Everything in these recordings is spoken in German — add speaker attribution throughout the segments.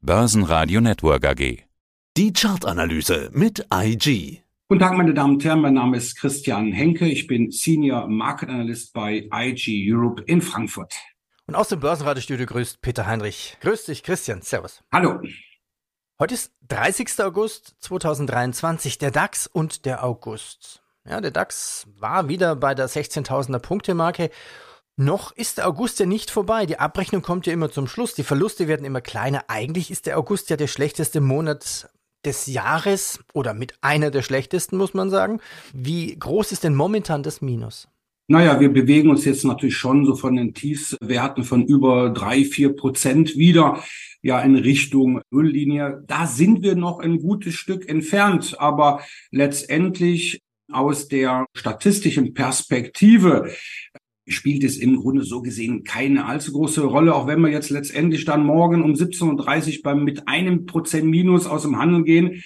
Speaker 1: Börsenradio Network AG.
Speaker 2: Die Chartanalyse mit IG.
Speaker 3: Guten Tag, meine Damen und Herren. Mein Name ist Christian Henke. Ich bin Senior Market Analyst bei IG Europe in Frankfurt.
Speaker 4: Und aus dem Börsenradiostudio grüßt Peter Heinrich. Grüß dich, Christian. Servus.
Speaker 3: Hallo.
Speaker 4: Heute ist 30. August 2023, der DAX und der August. Ja, der DAX war wieder bei der 16.000er Punkte-Marke. Noch ist der August ja nicht vorbei. Die Abrechnung kommt ja immer zum Schluss. Die Verluste werden immer kleiner. Eigentlich ist der August ja der schlechteste Monat des Jahres oder mit einer der schlechtesten, muss man sagen. Wie groß ist denn momentan das Minus?
Speaker 3: Naja, wir bewegen uns jetzt natürlich schon so von den Tiefswerten von über drei, vier Prozent wieder ja in Richtung Nulllinie. Da sind wir noch ein gutes Stück entfernt, aber letztendlich aus der statistischen Perspektive spielt es im Grunde so gesehen keine allzu große Rolle, auch wenn wir jetzt letztendlich dann morgen um 17.30 Uhr beim mit einem Prozent Minus aus dem Handel gehen,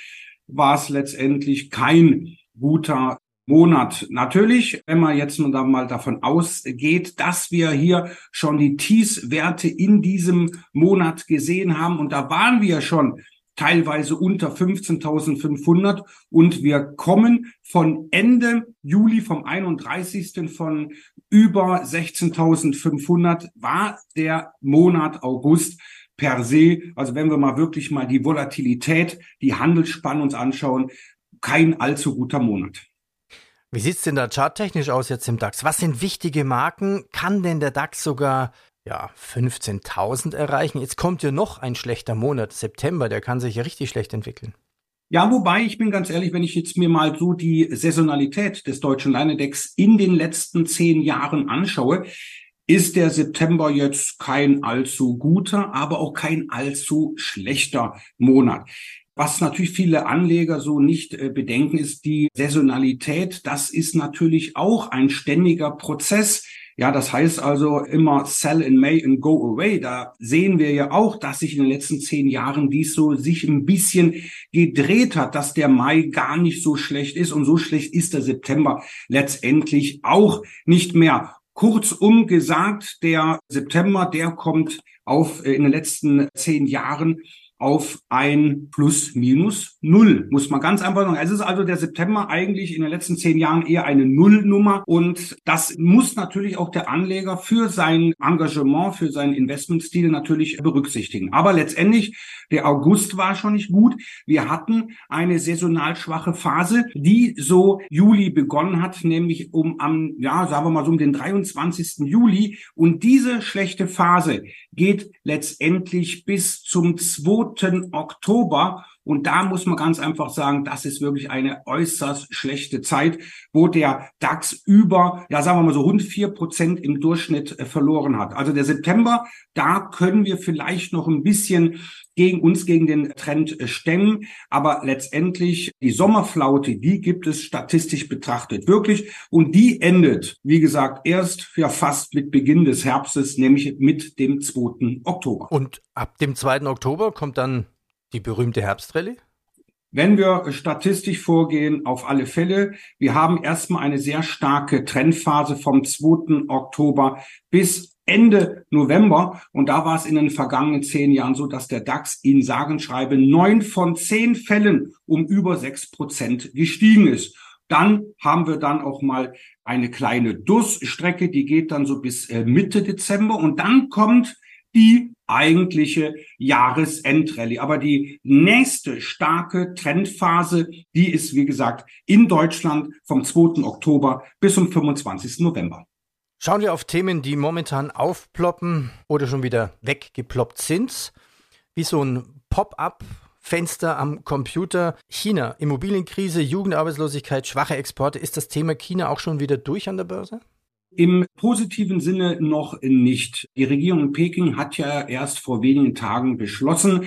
Speaker 3: war es letztendlich kein guter Monat. Natürlich, wenn man jetzt nur da mal davon ausgeht, dass wir hier schon die Tiefswerte in diesem Monat gesehen haben und da waren wir schon teilweise unter 15.500 und wir kommen von Ende Juli vom 31. von über 16.500 war der Monat August per se, also wenn wir mal wirklich mal die Volatilität, die Handelsspanne uns anschauen, kein allzu guter Monat.
Speaker 4: Wie sieht's denn da charttechnisch aus jetzt im DAX? Was sind wichtige Marken? Kann denn der DAX sogar ja, 15.000 erreichen. Jetzt kommt ja noch ein schlechter Monat, September, der kann sich ja richtig schlecht entwickeln.
Speaker 3: Ja, wobei, ich bin ganz ehrlich, wenn ich jetzt mir mal so die Saisonalität des deutschen Leinedex in den letzten zehn Jahren anschaue, ist der September jetzt kein allzu guter, aber auch kein allzu schlechter Monat. Was natürlich viele Anleger so nicht äh, bedenken, ist die Saisonalität. Das ist natürlich auch ein ständiger Prozess. Ja, das heißt also immer sell in May and go away. Da sehen wir ja auch, dass sich in den letzten zehn Jahren dies so sich ein bisschen gedreht hat, dass der Mai gar nicht so schlecht ist und so schlecht ist der September letztendlich auch nicht mehr. Kurzum gesagt, der September, der kommt auf äh, in den letzten zehn Jahren auf ein Plus minus Null, muss man ganz einfach sagen. Es ist also der September eigentlich in den letzten zehn Jahren eher eine Nullnummer und das muss natürlich auch der Anleger für sein Engagement, für seinen Investmentstil natürlich berücksichtigen. Aber letztendlich, der August war schon nicht gut. Wir hatten eine saisonal schwache Phase, die so Juli begonnen hat, nämlich um am, ja, sagen wir mal so um den 23. Juli und diese schlechte Phase geht letztendlich bis zum 2. Oktober. Und da muss man ganz einfach sagen, das ist wirklich eine äußerst schlechte Zeit, wo der DAX über, ja sagen wir mal so rund vier Prozent im Durchschnitt äh, verloren hat. Also der September, da können wir vielleicht noch ein bisschen gegen uns, gegen den Trend äh, stemmen. Aber letztendlich die Sommerflaute, die gibt es statistisch betrachtet wirklich. Und die endet, wie gesagt, erst ja fast mit Beginn des Herbstes, nämlich mit dem 2. Oktober.
Speaker 4: Und ab dem 2. Oktober kommt dann die berühmte Herbstrallye?
Speaker 3: Wenn wir statistisch vorgehen, auf alle Fälle. Wir haben erstmal eine sehr starke Trendphase vom 2. Oktober bis Ende November. Und da war es in den vergangenen zehn Jahren so, dass der DAX in sagen schreibe neun von zehn Fällen um über sechs Prozent gestiegen ist. Dann haben wir dann auch mal eine kleine Durststrecke, die geht dann so bis äh, Mitte Dezember und dann kommt die eigentliche Jahresendrallye. Aber die nächste starke Trendphase, die ist, wie gesagt, in Deutschland vom 2. Oktober bis zum 25. November.
Speaker 4: Schauen wir auf Themen, die momentan aufploppen oder schon wieder weggeploppt sind. Wie so ein Pop-up Fenster am Computer. China, Immobilienkrise, Jugendarbeitslosigkeit, schwache Exporte. Ist das Thema China auch schon wieder durch an der Börse?
Speaker 3: Im positiven Sinne noch nicht. Die Regierung in Peking hat ja erst vor wenigen Tagen beschlossen,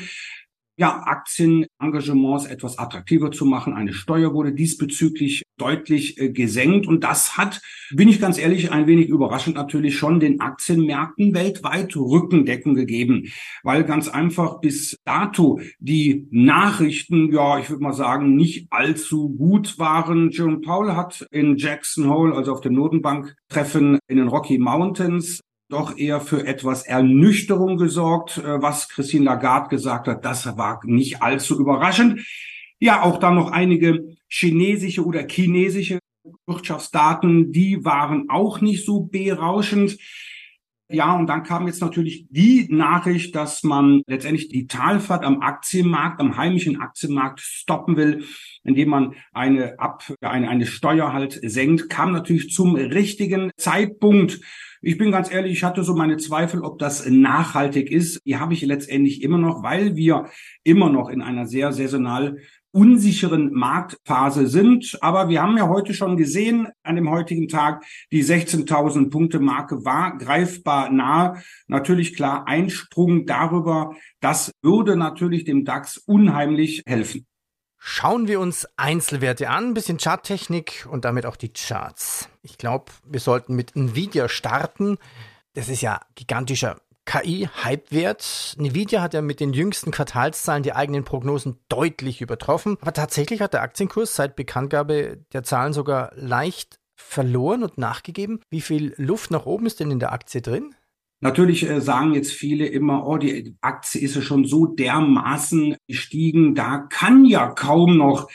Speaker 3: ja, Aktienengagements etwas attraktiver zu machen. Eine Steuer wurde diesbezüglich deutlich äh, gesenkt und das hat, bin ich ganz ehrlich, ein wenig überraschend natürlich schon den Aktienmärkten weltweit Rückendecken gegeben, weil ganz einfach bis dato die Nachrichten, ja, ich würde mal sagen, nicht allzu gut waren. Jerome Powell hat in Jackson Hole, also auf dem Notenbank-Treffen in den Rocky Mountains, doch eher für etwas Ernüchterung gesorgt, äh, was Christine Lagarde gesagt hat. Das war nicht allzu überraschend. Ja, auch dann noch einige chinesische oder chinesische Wirtschaftsdaten, die waren auch nicht so berauschend. Ja, und dann kam jetzt natürlich die Nachricht, dass man letztendlich die Talfahrt am Aktienmarkt, am heimischen Aktienmarkt stoppen will, indem man eine Ab, eine, eine Steuer halt senkt, kam natürlich zum richtigen Zeitpunkt. Ich bin ganz ehrlich, ich hatte so meine Zweifel, ob das nachhaltig ist. Die habe ich letztendlich immer noch, weil wir immer noch in einer sehr saisonal unsicheren Marktphase sind. Aber wir haben ja heute schon gesehen, an dem heutigen Tag, die 16.000 Punkte Marke war greifbar nahe. Natürlich klar, Einsprung darüber, das würde natürlich dem DAX unheimlich helfen.
Speaker 4: Schauen wir uns Einzelwerte an, ein bisschen Charttechnik und damit auch die Charts. Ich glaube, wir sollten mit Nvidia starten. Das ist ja gigantischer KI-Hypewert. Nvidia hat ja mit den jüngsten Quartalszahlen die eigenen Prognosen deutlich übertroffen. Aber tatsächlich hat der Aktienkurs seit Bekanntgabe der Zahlen sogar leicht verloren und nachgegeben. Wie viel Luft nach oben ist denn in der Aktie drin?
Speaker 3: Natürlich äh, sagen jetzt viele immer, oh, die Aktie ist ja schon so dermaßen gestiegen, da kann ja kaum noch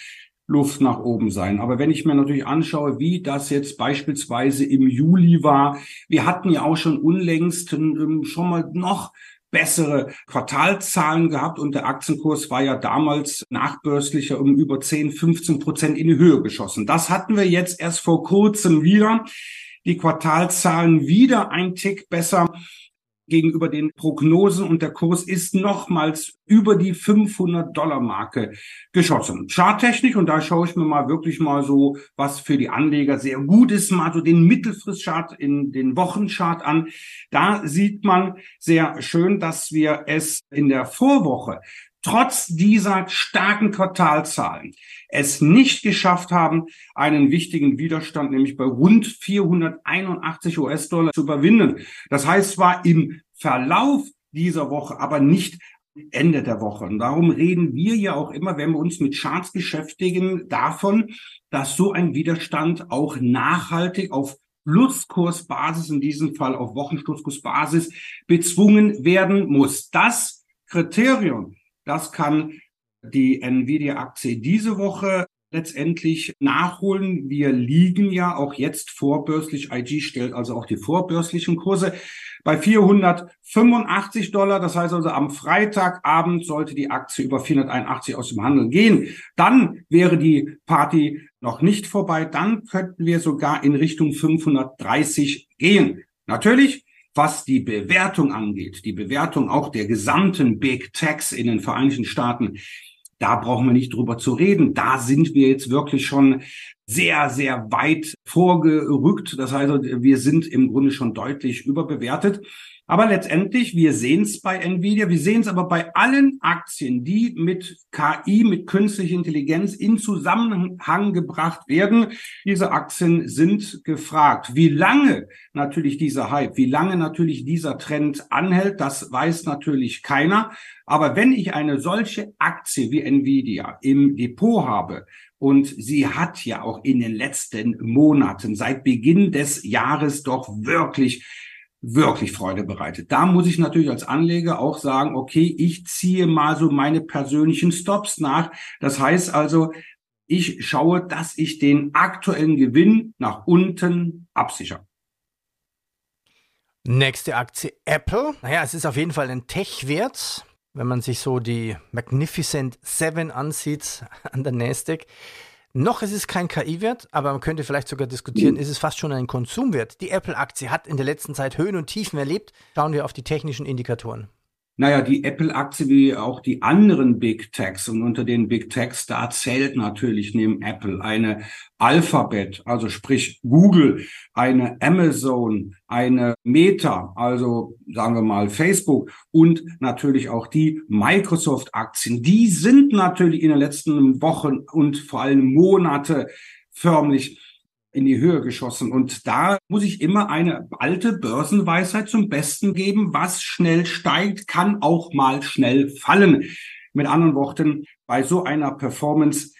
Speaker 3: Luft nach oben sein. Aber wenn ich mir natürlich anschaue, wie das jetzt beispielsweise im Juli war, wir hatten ja auch schon unlängst ähm, schon mal noch bessere Quartalzahlen gehabt und der Aktienkurs war ja damals nachbörslicher um über 10, 15 Prozent in die Höhe geschossen. Das hatten wir jetzt erst vor kurzem wieder. Die Quartalzahlen wieder ein Tick besser gegenüber den Prognosen und der Kurs ist nochmals über die 500 Dollar Marke geschossen. Charttechnisch und da schaue ich mir mal wirklich mal so, was für die Anleger sehr gut ist, mal so den Mittelfristchart in den Wochenchart an. Da sieht man sehr schön, dass wir es in der Vorwoche trotz dieser starken Quartalzahlen es nicht geschafft haben, einen wichtigen Widerstand, nämlich bei rund 481 US-Dollar zu überwinden. Das heißt zwar im Verlauf dieser Woche, aber nicht Ende der Woche. Und darum reden wir ja auch immer, wenn wir uns mit Charts beschäftigen, davon, dass so ein Widerstand auch nachhaltig auf Pluskursbasis, in diesem Fall auf Wochenschlusskursbasis, bezwungen werden muss. Das Kriterium das kann die Nvidia-Aktie diese Woche letztendlich nachholen. Wir liegen ja auch jetzt vorbörslich. IG stellt also auch die vorbörslichen Kurse bei 485 Dollar. Das heißt also am Freitagabend sollte die Aktie über 481 aus dem Handel gehen. Dann wäre die Party noch nicht vorbei. Dann könnten wir sogar in Richtung 530 gehen. Natürlich was die Bewertung angeht, die Bewertung auch der gesamten Big Techs in den Vereinigten Staaten, da brauchen wir nicht drüber zu reden. Da sind wir jetzt wirklich schon sehr, sehr weit vorgerückt. Das heißt, wir sind im Grunde schon deutlich überbewertet. Aber letztendlich, wir sehen es bei Nvidia, wir sehen es aber bei allen Aktien, die mit KI, mit künstlicher Intelligenz in Zusammenhang gebracht werden. Diese Aktien sind gefragt. Wie lange natürlich dieser Hype, wie lange natürlich dieser Trend anhält, das weiß natürlich keiner. Aber wenn ich eine solche Aktie wie Nvidia im Depot habe, und sie hat ja auch in den letzten Monaten seit Beginn des Jahres doch wirklich wirklich Freude bereitet. Da muss ich natürlich als Anleger auch sagen, okay, ich ziehe mal so meine persönlichen Stops nach. Das heißt also, ich schaue, dass ich den aktuellen Gewinn nach unten absichere.
Speaker 4: Nächste Aktie Apple. Naja, es ist auf jeden Fall ein Tech-Wert, wenn man sich so die Magnificent Seven ansieht an der Nasdaq. Noch ist es kein KI-Wert, aber man könnte vielleicht sogar diskutieren, ist es fast schon ein Konsumwert. Die Apple-Aktie hat in der letzten Zeit Höhen und Tiefen erlebt. Schauen wir auf die technischen Indikatoren.
Speaker 3: Naja, die Apple-Aktie wie auch die anderen Big Techs und unter den Big Techs, da zählt natürlich neben Apple eine Alphabet, also sprich Google, eine Amazon, eine Meta, also sagen wir mal Facebook und natürlich auch die Microsoft-Aktien. Die sind natürlich in den letzten Wochen und vor allem Monate förmlich in die Höhe geschossen. Und da muss ich immer eine alte Börsenweisheit zum Besten geben. Was schnell steigt, kann auch mal schnell fallen. Mit anderen Worten, bei so einer Performance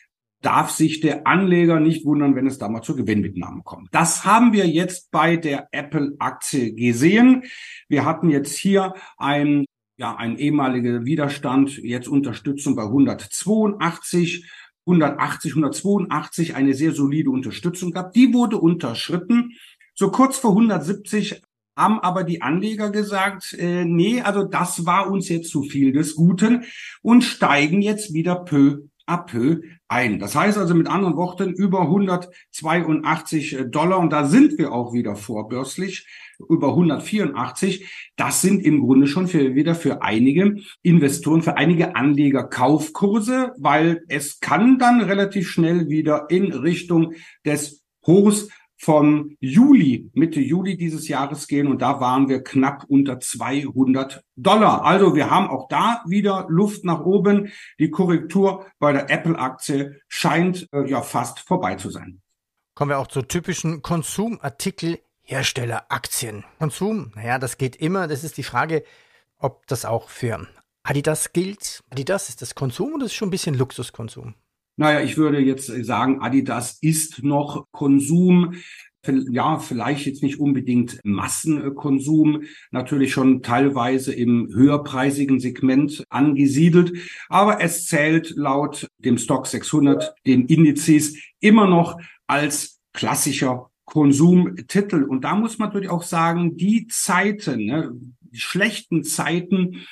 Speaker 3: darf sich der Anleger nicht wundern, wenn es da mal zur Gewinnmitnahme kommt. Das haben wir jetzt bei der Apple-Aktie gesehen. Wir hatten jetzt hier ein ja, ein ehemaliger Widerstand, jetzt Unterstützung bei 182, 180, 182, eine sehr solide Unterstützung gehabt. Die wurde unterschritten. So kurz vor 170 haben aber die Anleger gesagt, äh, nee, also das war uns jetzt zu viel des Guten und steigen jetzt wieder peu peu ein. Das heißt also mit anderen Worten über 182 Dollar und da sind wir auch wieder vorbörslich über 184. Das sind im Grunde schon für, wieder für einige Investoren, für einige Anleger Kaufkurse, weil es kann dann relativ schnell wieder in Richtung des Hochs vom Juli, Mitte Juli dieses Jahres gehen und da waren wir knapp unter 200 Dollar. Also wir haben auch da wieder Luft nach oben. Die Korrektur bei der Apple-Aktie scheint äh, ja fast vorbei zu sein.
Speaker 4: Kommen wir auch zu typischen Konsumartikel Herstelleraktien. Konsum, naja, das geht immer. Das ist die Frage, ob das auch für Adidas gilt. Adidas ist das Konsum oder ist schon ein bisschen Luxuskonsum?
Speaker 3: Naja, ich würde jetzt sagen, Adidas ist noch Konsum. Ja, vielleicht jetzt nicht unbedingt Massenkonsum, natürlich schon teilweise im höherpreisigen Segment angesiedelt, aber es zählt laut dem Stock 600, den Indizes, immer noch als klassischer Konsumtitel. Und da muss man natürlich auch sagen, die Zeiten, ne, die schlechten Zeiten,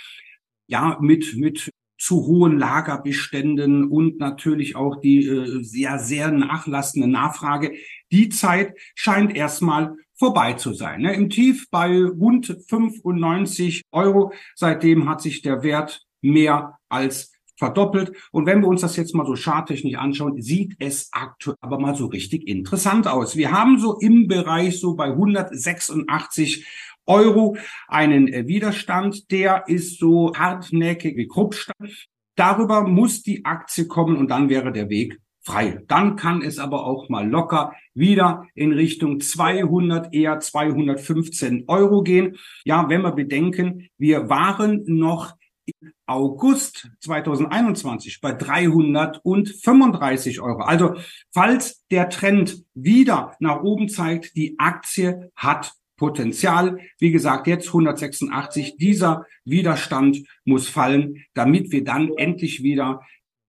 Speaker 3: ja, mit, mit zu hohen Lagerbeständen und natürlich auch die äh, sehr, sehr nachlassende Nachfrage. Die Zeit scheint erstmal vorbei zu sein. Ne? Im Tief bei rund 95 Euro. Seitdem hat sich der Wert mehr als verdoppelt. Und wenn wir uns das jetzt mal so charttechnisch anschauen, sieht es aktuell aber mal so richtig interessant aus. Wir haben so im Bereich so bei 186 Euro einen äh, Widerstand, der ist so hartnäckig wie Kruppstein. Darüber muss die Aktie kommen und dann wäre der Weg frei. Dann kann es aber auch mal locker wieder in Richtung 200, eher 215 Euro gehen. Ja, wenn wir bedenken, wir waren noch August 2021 bei 335 Euro. Also falls der Trend wieder nach oben zeigt, die Aktie hat Potenzial. Wie gesagt, jetzt 186. Dieser Widerstand muss fallen, damit wir dann endlich wieder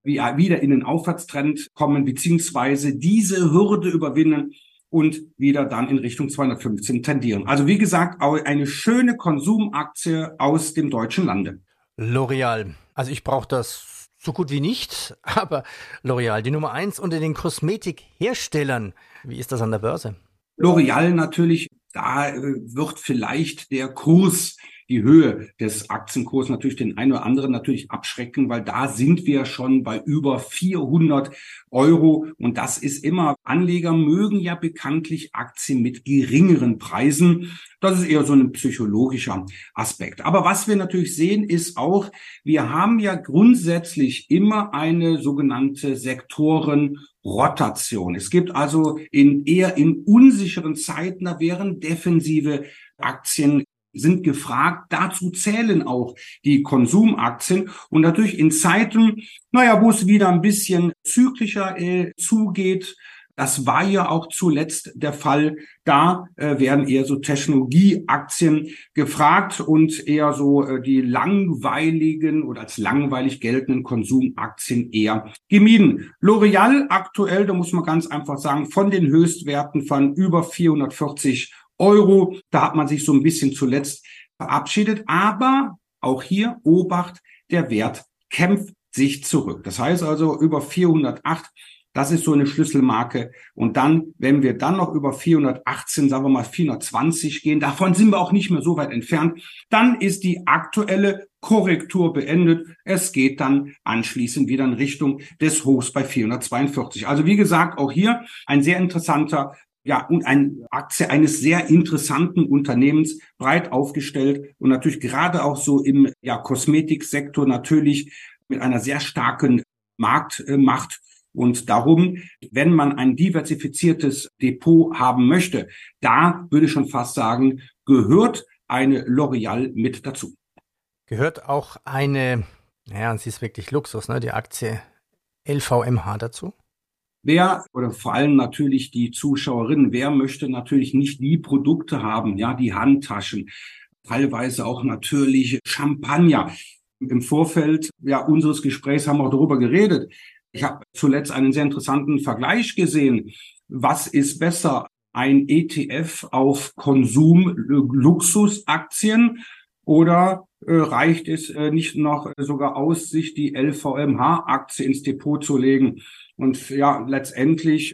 Speaker 3: wieder in den Aufwärtstrend kommen, beziehungsweise diese Hürde überwinden und wieder dann in Richtung 215 tendieren. Also wie gesagt, eine schöne Konsumaktie aus dem deutschen Lande.
Speaker 4: L'Oreal. Also ich brauche das so gut wie nicht, aber L'Oreal, die Nummer eins unter den Kosmetikherstellern. Wie ist das an der Börse?
Speaker 3: L'Oreal natürlich, da äh, wird vielleicht der Kurs die Höhe des Aktienkurses natürlich den einen oder anderen natürlich abschrecken, weil da sind wir schon bei über 400 Euro. Und das ist immer, Anleger mögen ja bekanntlich Aktien mit geringeren Preisen. Das ist eher so ein psychologischer Aspekt. Aber was wir natürlich sehen, ist auch, wir haben ja grundsätzlich immer eine sogenannte Sektoren Rotation. Es gibt also in eher in unsicheren Zeiten, da wären defensive Aktien sind gefragt. Dazu zählen auch die Konsumaktien. Und natürlich in Zeiten, naja, wo es wieder ein bisschen zyklischer äh, zugeht, das war ja auch zuletzt der Fall. Da äh, werden eher so Technologieaktien gefragt und eher so äh, die langweiligen oder als langweilig geltenden Konsumaktien eher gemieden. L'Oreal aktuell, da muss man ganz einfach sagen, von den Höchstwerten von über 440 Euro. Da hat man sich so ein bisschen zuletzt verabschiedet. Aber auch hier Obacht, der Wert kämpft sich zurück. Das heißt also über 408 das ist so eine Schlüsselmarke. Und dann, wenn wir dann noch über 418, sagen wir mal 420 gehen, davon sind wir auch nicht mehr so weit entfernt, dann ist die aktuelle Korrektur beendet. Es geht dann anschließend wieder in Richtung des Hochs bei 442. Also wie gesagt, auch hier ein sehr interessanter ja, und eine Aktie eines sehr interessanten Unternehmens, breit aufgestellt und natürlich gerade auch so im ja, Kosmetiksektor natürlich mit einer sehr starken Marktmacht. Und darum, wenn man ein diversifiziertes Depot haben möchte, da würde ich schon fast sagen, gehört eine L'Oreal mit dazu.
Speaker 4: Gehört auch eine, naja, sie ist wirklich Luxus, ne, die Aktie LVMH dazu?
Speaker 3: Wer oder vor allem natürlich die Zuschauerinnen, wer möchte natürlich nicht die Produkte haben, ja, die Handtaschen, teilweise auch natürlich Champagner. Im Vorfeld ja, unseres Gesprächs haben wir auch darüber geredet. Ich habe zuletzt einen sehr interessanten Vergleich gesehen. Was ist besser? Ein ETF auf Konsum-Luxusaktien oder äh, reicht es äh, nicht noch sogar aus, sich die LVMH-Aktie ins Depot zu legen? Und ja, letztendlich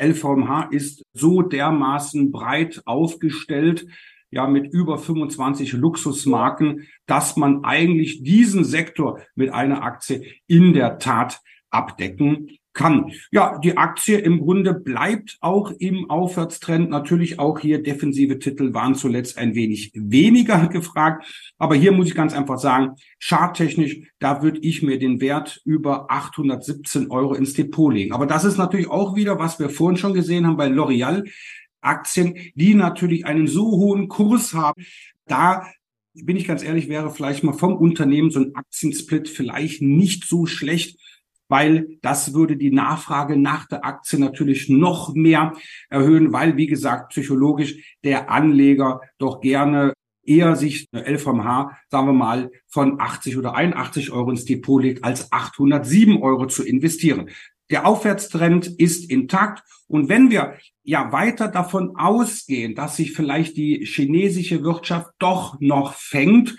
Speaker 3: LVMH ist so dermaßen breit aufgestellt, ja, mit über 25 Luxusmarken, dass man eigentlich diesen Sektor mit einer Aktie in der Tat abdecken kann. Ja, die Aktie im Grunde bleibt auch im Aufwärtstrend. Natürlich auch hier defensive Titel waren zuletzt ein wenig weniger gefragt. Aber hier muss ich ganz einfach sagen, charttechnisch, da würde ich mir den Wert über 817 Euro ins Depot legen. Aber das ist natürlich auch wieder, was wir vorhin schon gesehen haben bei L'Oreal. Aktien, die natürlich einen so hohen Kurs haben, da bin ich ganz ehrlich, wäre vielleicht mal vom Unternehmen so ein Aktiensplit vielleicht nicht so schlecht, weil das würde die Nachfrage nach der Aktie natürlich noch mehr erhöhen, weil, wie gesagt, psychologisch der Anleger doch gerne eher sich eine LVMH, sagen wir mal, von 80 oder 81 Euro ins Depot legt, als 807 Euro zu investieren. Der Aufwärtstrend ist intakt. Und wenn wir ja weiter davon ausgehen, dass sich vielleicht die chinesische Wirtschaft doch noch fängt,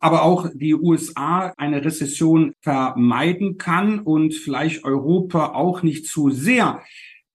Speaker 3: aber auch die USA eine Rezession vermeiden kann und vielleicht Europa auch nicht zu sehr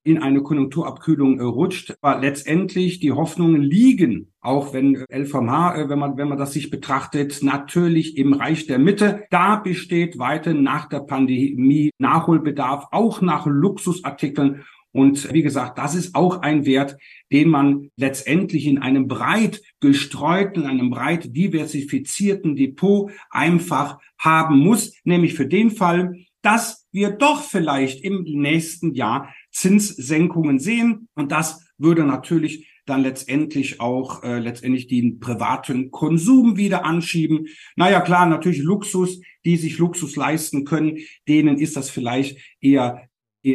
Speaker 3: in eine Konjunkturabkühlung rutscht. Aber letztendlich die Hoffnungen liegen, auch wenn LVMH, äh, wenn man, wenn man das sich betrachtet, natürlich im Reich der Mitte. Da besteht weiter nach der Pandemie Nachholbedarf, auch nach Luxusartikeln und wie gesagt, das ist auch ein Wert, den man letztendlich in einem breit gestreuten, einem breit diversifizierten Depot einfach haben muss, nämlich für den Fall, dass wir doch vielleicht im nächsten Jahr Zinssenkungen sehen. Und das würde natürlich dann letztendlich auch äh, letztendlich den privaten Konsum wieder anschieben. Naja, klar, natürlich Luxus, die sich Luxus leisten können, denen ist das vielleicht eher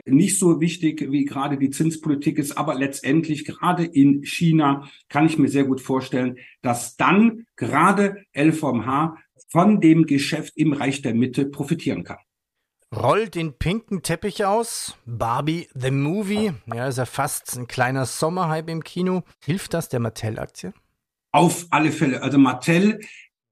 Speaker 3: nicht so wichtig, wie gerade die Zinspolitik ist, aber letztendlich gerade in China kann ich mir sehr gut vorstellen, dass dann gerade LVMH von dem Geschäft im Reich der Mitte profitieren kann.
Speaker 4: Rollt den pinken Teppich aus. Barbie the Movie. Ja, ist ja fast ein kleiner Sommerhype im Kino. Hilft das der Mattel-Aktie?
Speaker 3: Auf alle Fälle. Also Mattel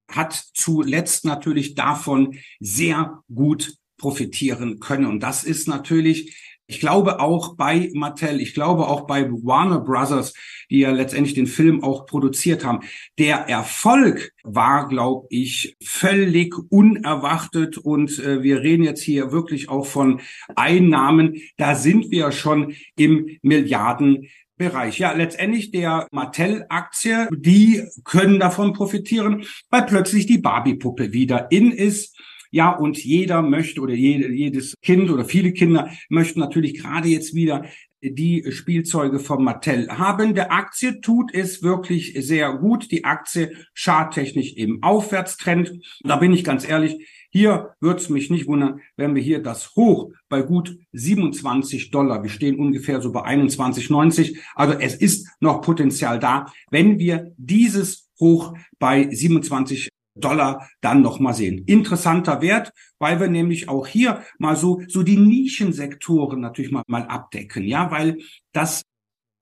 Speaker 3: hat zuletzt natürlich davon sehr gut profitieren können. Und das ist natürlich ich glaube auch bei Mattel, ich glaube auch bei Warner Brothers, die ja letztendlich den Film auch produziert haben. Der Erfolg war, glaube ich, völlig unerwartet und äh, wir reden jetzt hier wirklich auch von Einnahmen. Da sind wir schon im Milliardenbereich. Ja, letztendlich der Mattel-Aktie, die können davon profitieren, weil plötzlich die Barbie-Puppe wieder in ist. Ja, und jeder möchte oder jede, jedes Kind oder viele Kinder möchten natürlich gerade jetzt wieder die Spielzeuge von Mattel haben. Der Aktie tut es wirklich sehr gut. Die Aktie charttechnisch im Aufwärtstrend. Da bin ich ganz ehrlich, hier wird es mich nicht wundern, wenn wir hier das Hoch bei gut 27 Dollar, wir stehen ungefähr so bei 21,90, also es ist noch Potenzial da, wenn wir dieses Hoch bei 27 Dollar dann noch mal sehen. Interessanter Wert, weil wir nämlich auch hier mal so, so die Nischensektoren natürlich mal, mal abdecken. Ja, weil das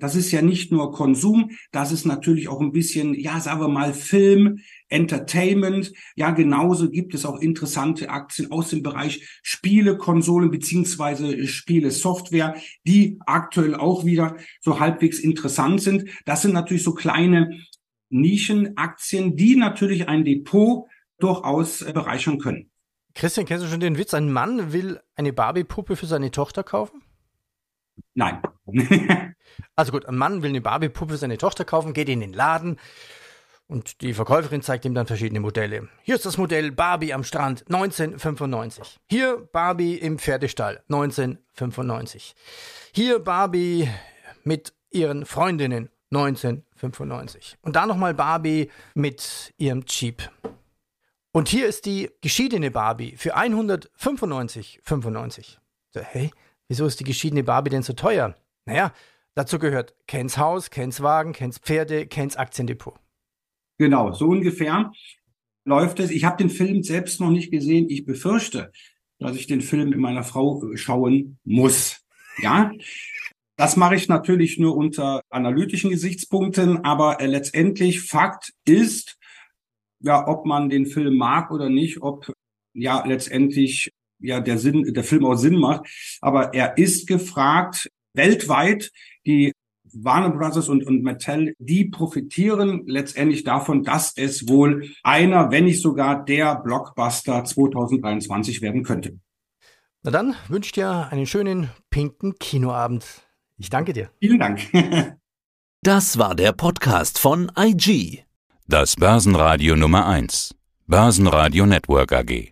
Speaker 3: das ist ja nicht nur Konsum, das ist natürlich auch ein bisschen, ja, sagen wir mal Film, Entertainment. Ja, genauso gibt es auch interessante Aktien aus dem Bereich Spiele, Konsolen beziehungsweise Spiele, Software, die aktuell auch wieder so halbwegs interessant sind. Das sind natürlich so kleine Nischenaktien, die natürlich ein Depot durchaus äh, bereichern können.
Speaker 4: Christian, kennst du schon den Witz? Ein Mann will eine Barbie-Puppe für seine Tochter kaufen?
Speaker 3: Nein.
Speaker 4: also gut, ein Mann will eine Barbie-Puppe für seine Tochter kaufen, geht in den Laden und die Verkäuferin zeigt ihm dann verschiedene Modelle. Hier ist das Modell Barbie am Strand 1995. Hier Barbie im Pferdestall 1995. Hier Barbie mit ihren Freundinnen 1995. Und da nochmal Barbie mit ihrem Jeep. Und hier ist die geschiedene Barbie für 195,95. So, hey, Wieso ist die geschiedene Barbie denn so teuer? Naja, dazu gehört Kens Haus, Kens Wagen, Kens Pferde, Kens Aktiendepot.
Speaker 3: Genau, so ungefähr läuft es. Ich habe den Film selbst noch nicht gesehen. Ich befürchte, dass ich den Film mit meiner Frau schauen muss. Ja, das mache ich natürlich nur unter analytischen Gesichtspunkten, aber äh, letztendlich Fakt ist, ja, ob man den Film mag oder nicht, ob ja letztendlich ja der Sinn, der Film auch Sinn macht. Aber er ist gefragt weltweit. Die Warner Brothers und, und Mattel, die profitieren letztendlich davon, dass es wohl einer, wenn nicht sogar der Blockbuster 2023 werden könnte.
Speaker 4: Na dann wünsche dir einen schönen pinken Kinoabend. Ich danke dir.
Speaker 3: Vielen Dank.
Speaker 2: Das war der Podcast von IG.
Speaker 1: Das Börsenradio Nummer 1. Börsenradio Network AG.